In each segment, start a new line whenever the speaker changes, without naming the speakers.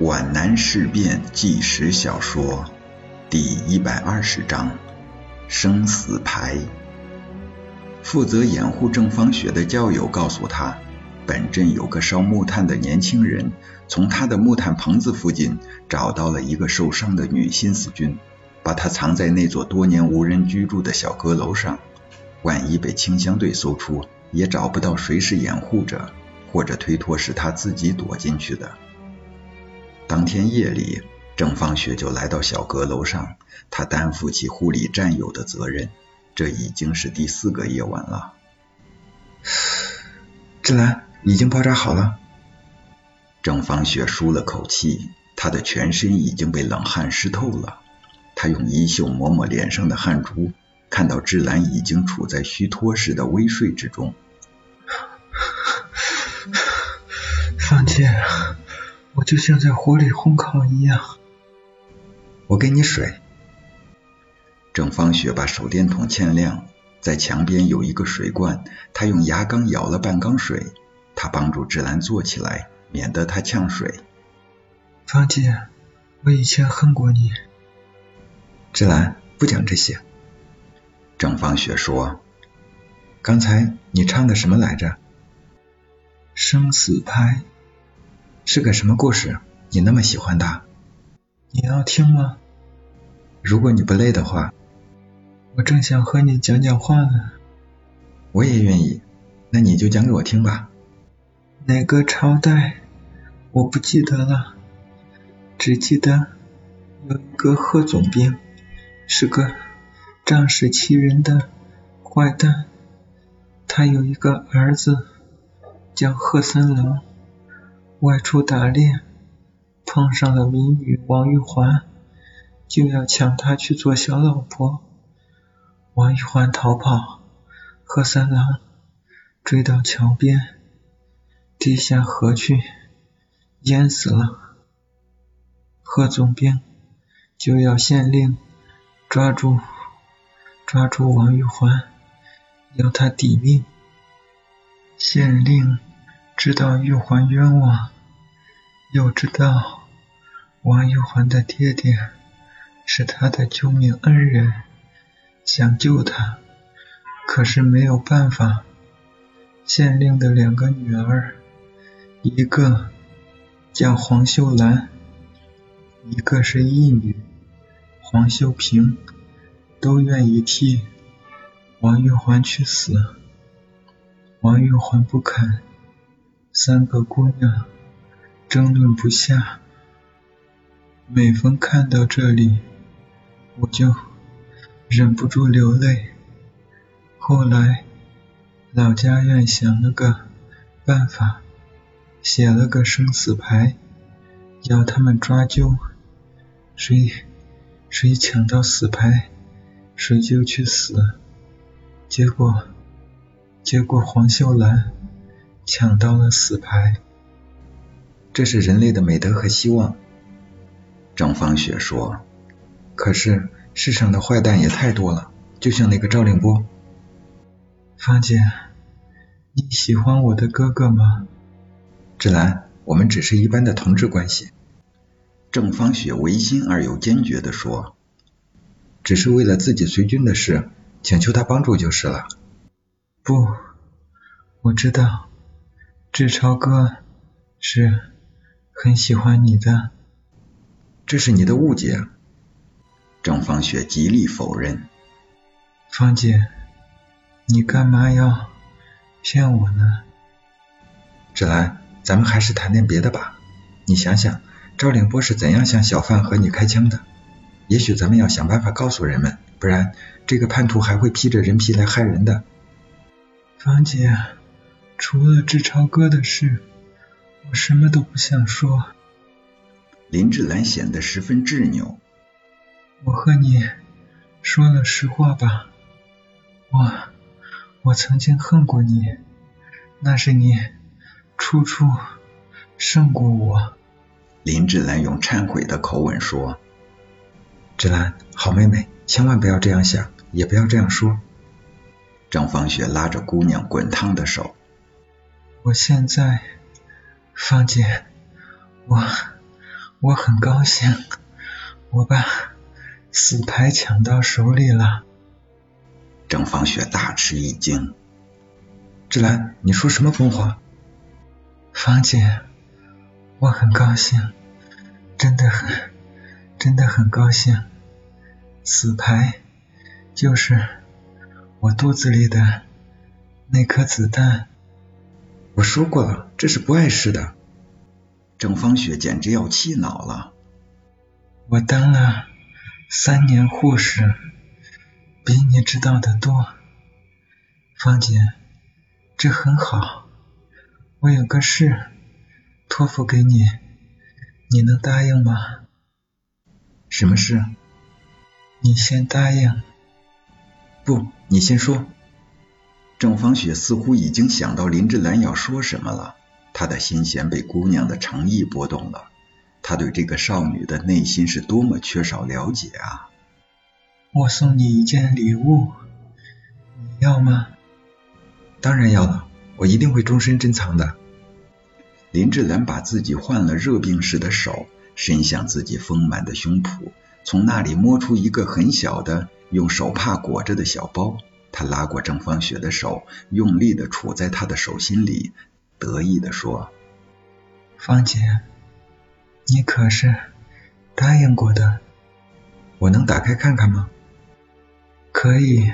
皖南事变纪实小说第一百二十章：生死牌。负责掩护郑芳雪的教友告诉他，本镇有个烧木炭的年轻人，从他的木炭棚子附近找到了一个受伤的女新四军，把她藏在那座多年无人居住的小阁楼上。万一被清乡队搜出，也找不到谁是掩护者，或者推脱是他自己躲进去的。当天夜里，郑芳雪就来到小阁楼上，她担负起护理战友的责任。这已经是第四个夜晚了。
志兰已经包扎好了。
郑芳雪舒了口气，她的全身已经被冷汗湿透了。她用衣袖抹抹脸上的汗珠，看到志兰已经处在虚脱似的微睡之中。
芳姐。我就像在火里烘烤一样。
我给你水。
郑芳雪把手电筒欠亮，在墙边有一个水罐，她用牙缸舀了半缸水。她帮助芝兰坐起来，免得她呛水。
芳姐，我以前恨过你。
芝兰，不讲这些。
郑芳雪说：“
刚才你唱的什么来着？
生死牌。”
是个什么故事？你那么喜欢它？
你要听吗？
如果你不累的话，
我正想和你讲讲话呢。
我也愿意，那你就讲给我听吧。
哪个朝代？我不记得了，只记得有一个贺总兵，是个仗势欺人的坏蛋。他有一个儿子，叫贺三郎。外出打猎，碰上了民女王玉环，就要抢她去做小老婆。王玉环逃跑，贺三郎追到桥边，跌下河去，淹死了。贺总兵就要县令抓住抓住王玉环，要他抵命。县令知道玉环冤枉。又知道王玉环的爹爹是他的救命恩人，想救他，可是没有办法。县令的两个女儿，一个叫黄秀兰，一个是义女黄秀萍，都愿意替王玉环去死。王玉环不肯，三个姑娘。争论不下，每逢看到这里，我就忍不住流泪。后来，老家院想了个办法，写了个生死牌，要他们抓阄，谁谁抢到死牌，谁就去死。结果，结果黄秀兰抢到了死牌。
这是人类的美德和希望，
郑芳雪说。
可是世上的坏蛋也太多了，就像那个赵令波。
芳姐，你喜欢我的哥哥吗？
芷兰，我们只是一般的同志关系。
郑芳雪违心而又坚决地说。
只是为了自己随军的事，请求他帮助就是了。
不，我知道，志超哥是。很喜欢你的，
这是你的误解。
郑芳雪极力否认。
芳姐，你干嘛要骗我呢？
芷兰，咱们还是谈点别的吧。你想想，赵令波是怎样向小贩和你开枪的？也许咱们要想办法告诉人们，不然这个叛徒还会披着人皮来害人的。
芳姐，除了志超哥的事。我什么都不想说。
林志兰显得十分执拗。
我和你说了实话吧。我我曾经恨过你，那是你处处胜过我。
林志兰用忏悔的口吻说：“
志兰，好妹妹，千万不要这样想，也不要这样说。”
张芳雪拉着姑娘滚烫的手。
我现在。芳姐，我我很高兴，我把死牌抢到手里了。
郑芳雪大吃一惊。
芷兰，你说什么疯话？
芳姐，我很高兴，真的很，真的很高兴。死牌就是我肚子里的那颗子弹。
我说过了，这是不碍事的。
郑芳雪简直要气恼了。
我当了三年护士，比你知道的多。芳姐，这很好。我有个事托付给你，你能答应吗？
什么事？
你先答应。
不，你先说。
郑芳雪似乎已经想到林志兰要说什么了。她的心弦被姑娘的诚意拨动了，他对这个少女的内心是多么缺少了解啊！
我送你一件礼物，你要吗？
当然要了，我一定会终身珍藏的。
林志兰把自己患了热病时的手伸向自己丰满的胸脯，从那里摸出一个很小的用手帕裹着的小包。他拉过郑芳雪的手，用力的杵在她的手心里。得意的说：“
芳姐，你可是答应过的。
我能打开看看吗？”“
可以。”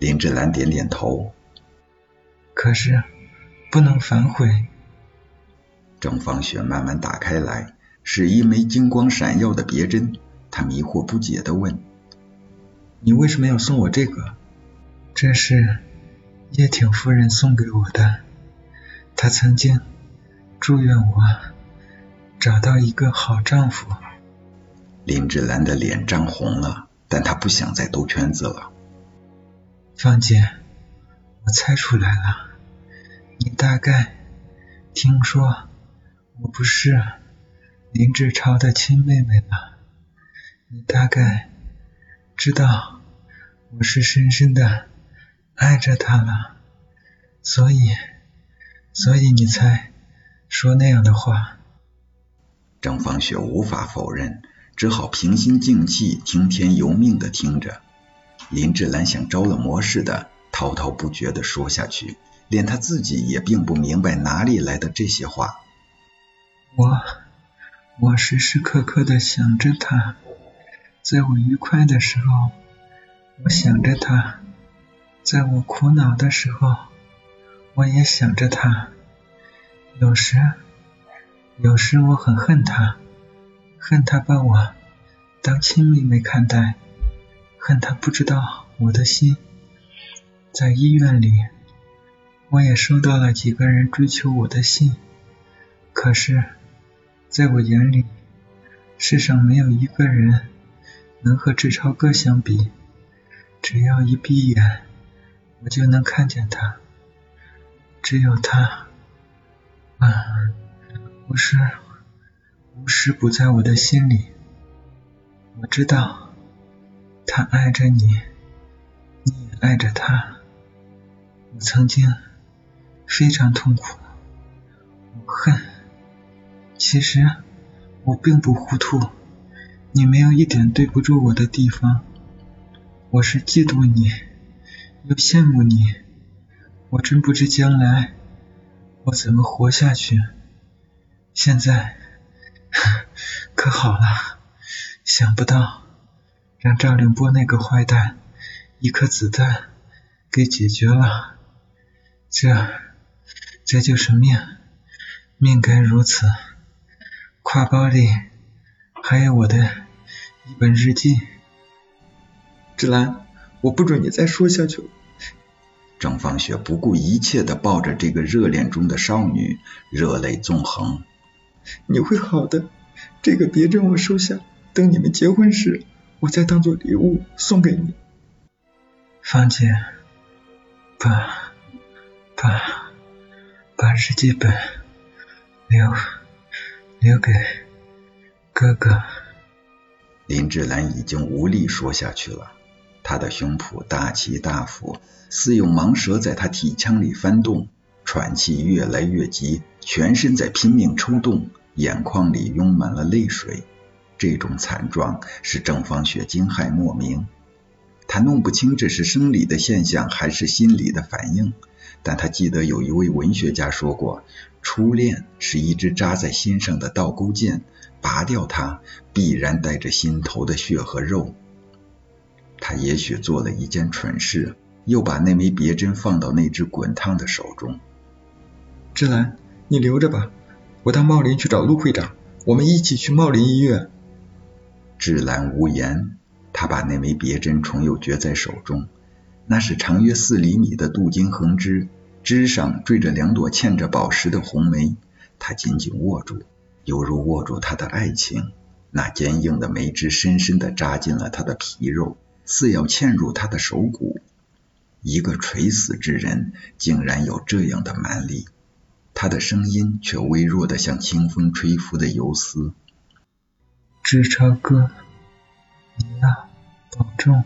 林志兰点点头。
“可是不能反悔。”
郑芳雪慢慢打开来，是一枚金光闪耀的别针。她迷惑不解的问：“
你为什么要送我这个？”“
这是叶挺夫人送给我的。”她曾经祝愿我找到一个好丈夫。
林志兰的脸涨红了，但她不想再兜圈子了。
方姐，我猜出来了，你大概听说我不是林志超的亲妹妹吧，你大概知道我是深深的爱着他了，所以。所以你才说那样的话。
张芳雪无法否认，只好平心静气、听天由命的听着。林志兰像着了魔似的，滔滔不绝的说下去，连他自己也并不明白哪里来的这些话。
我，我时时刻刻的想着他，在我愉快的时候，我想着他；在我苦恼的时候。我也想着他，有时，有时我很恨他，恨他把我当亲妹妹看待，恨他不知道我的心。在医院里，我也收到了几个人追求我的信，可是，在我眼里，世上没有一个人能和志超哥相比。只要一闭眼，我就能看见他。只有他，啊，不是无时不在我的心里。我知道他爱着你，你也爱着他。我曾经非常痛苦，我恨。其实我并不糊涂，你没有一点对不住我的地方。我是嫉妒你，又羡慕你。我真不知将来我怎么活下去。现在可好了，想不到让赵凌波那个坏蛋一颗子弹给解决了。这这就是命，命该如此。挎包里还有我的一本日记。
芷兰，我不准你再说下去了。
郑芳雪不顾一切的抱着这个热恋中的少女，热泪纵横。
你会好的，这个别针我收下，等你们结婚时，我再当做礼物送给你。
芳姐，把把把日记本留留给哥哥。
林志兰已经无力说下去了。他的胸脯大起大伏，似有蟒蛇在他体腔里翻动，喘气越来越急，全身在拼命抽动，眼眶里涌满了泪水。这种惨状使郑芳雪惊骇莫名。她弄不清这是生理的现象还是心理的反应，但她记得有一位文学家说过：“初恋是一支扎在心上的倒钩剑，拔掉它必然带着心头的血和肉。”他也许做了一件蠢事，又把那枚别针放到那只滚烫的手中。
芝兰，你留着吧，我到茂林去找陆会长，我们一起去茂林医院。
芝兰无言，他把那枚别针重又攫在手中，那是长约四厘米的镀金横枝，枝上缀着两朵嵌着宝石的红梅，他紧紧握住，犹如握住他的爱情。那坚硬的梅枝深深地扎进了他的皮肉。似要嵌入他的手骨，一个垂死之人竟然有这样的蛮力。他的声音却微弱的像清风吹拂的游丝。
志超哥，你要保重。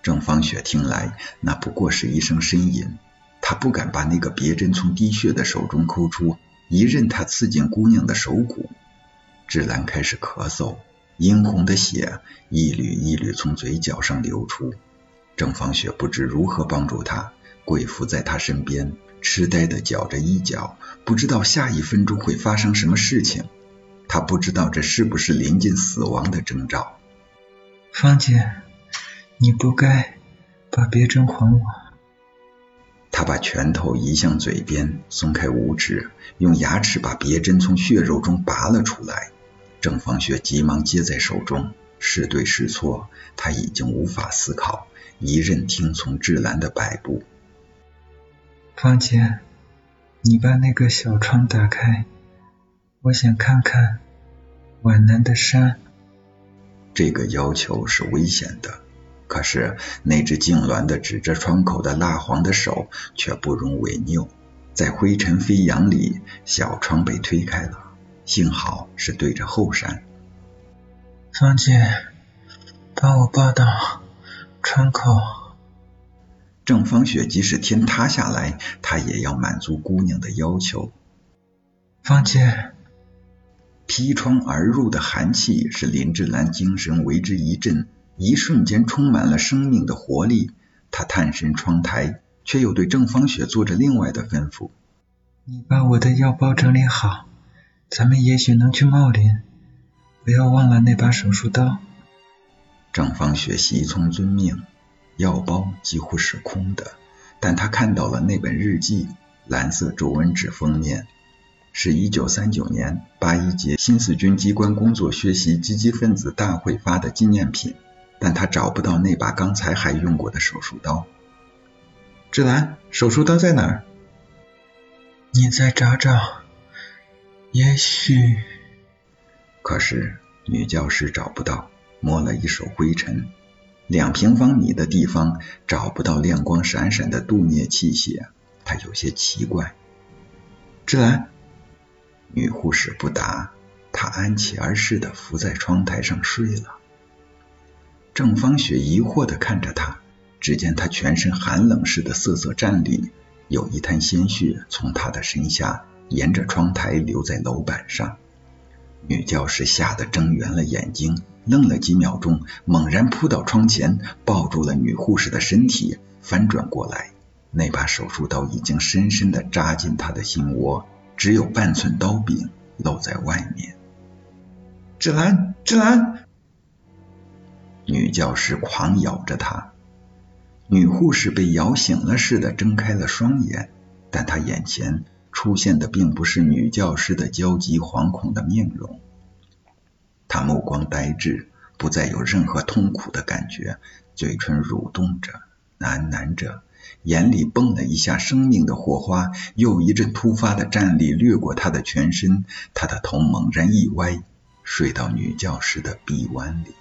郑芳雪听来，那不过是一声呻吟。她不敢把那个别针从滴血的手中抠出，一任它刺进姑娘的手骨。芷兰开始咳嗽。殷红的血一缕一缕从嘴角上流出，郑芳雪不知如何帮助他，跪伏在他身边，痴呆地绞着衣角，不知道下一分钟会发生什么事情。他不知道这是不是临近死亡的征兆。
芳姐，你不该把别针还我。
他把拳头移向嘴边，松开五指，用牙齿把别针从血肉中拔了出来。郑芳雪急忙接在手中，是对是错，他已经无法思考，一任听从志兰的摆布。
芳姐，你把那个小窗打开，我想看看皖南的山。
这个要求是危险的，可是那只痉挛的指着窗口的蜡黄的手却不容违拗，在灰尘飞扬里，小窗被推开了。幸好是对着后山。
方姐，把我抱到窗口。
郑芳雪即使天塌下来，她也要满足姑娘的要求。
方姐，
劈窗而入的寒气使林志兰精神为之一振，一瞬间充满了生命的活力。她探身窗台，却又对郑芳雪做着另外的吩咐：“
你把我的药包整理好。”咱们也许能去茂林，不要忘了那把手术刀。
张芳雪悉从遵命，药包几乎是空的，但她看到了那本日记，蓝色皱纹纸封面，是一九三九年八一节新四军机关工作学习积极分子大会发的纪念品，但他找不到那把刚才还用过的手术刀。
芷兰，手术刀在哪儿？
你再找找。也许，
可是女教师找不到，摸了一手灰尘，两平方米的地方找不到亮光闪闪的镀镍器械，她有些奇怪。
芷兰，
女护士不答，她安琪儿似的伏在窗台上睡了。郑芳雪疑惑的看着她，只见她全身寒冷似的瑟瑟站立，有一滩鲜血从她的身下。沿着窗台留在楼板上，女教师吓得睁圆了眼睛，愣了几秒钟，猛然扑到窗前，抱住了女护士的身体，翻转过来，那把手术刀已经深深的扎进她的心窝，只有半寸刀柄露在外面。
芷兰，芷兰！
女教师狂咬着她，女护士被咬醒了似的睁开了双眼，但她眼前。出现的并不是女教师的焦急惶恐的面容，她目光呆滞，不再有任何痛苦的感觉，嘴唇蠕动着，喃喃着，眼里蹦了一下生命的火花，又一阵突发的战栗掠过她的全身，她的头猛然一歪，睡到女教师的臂弯里。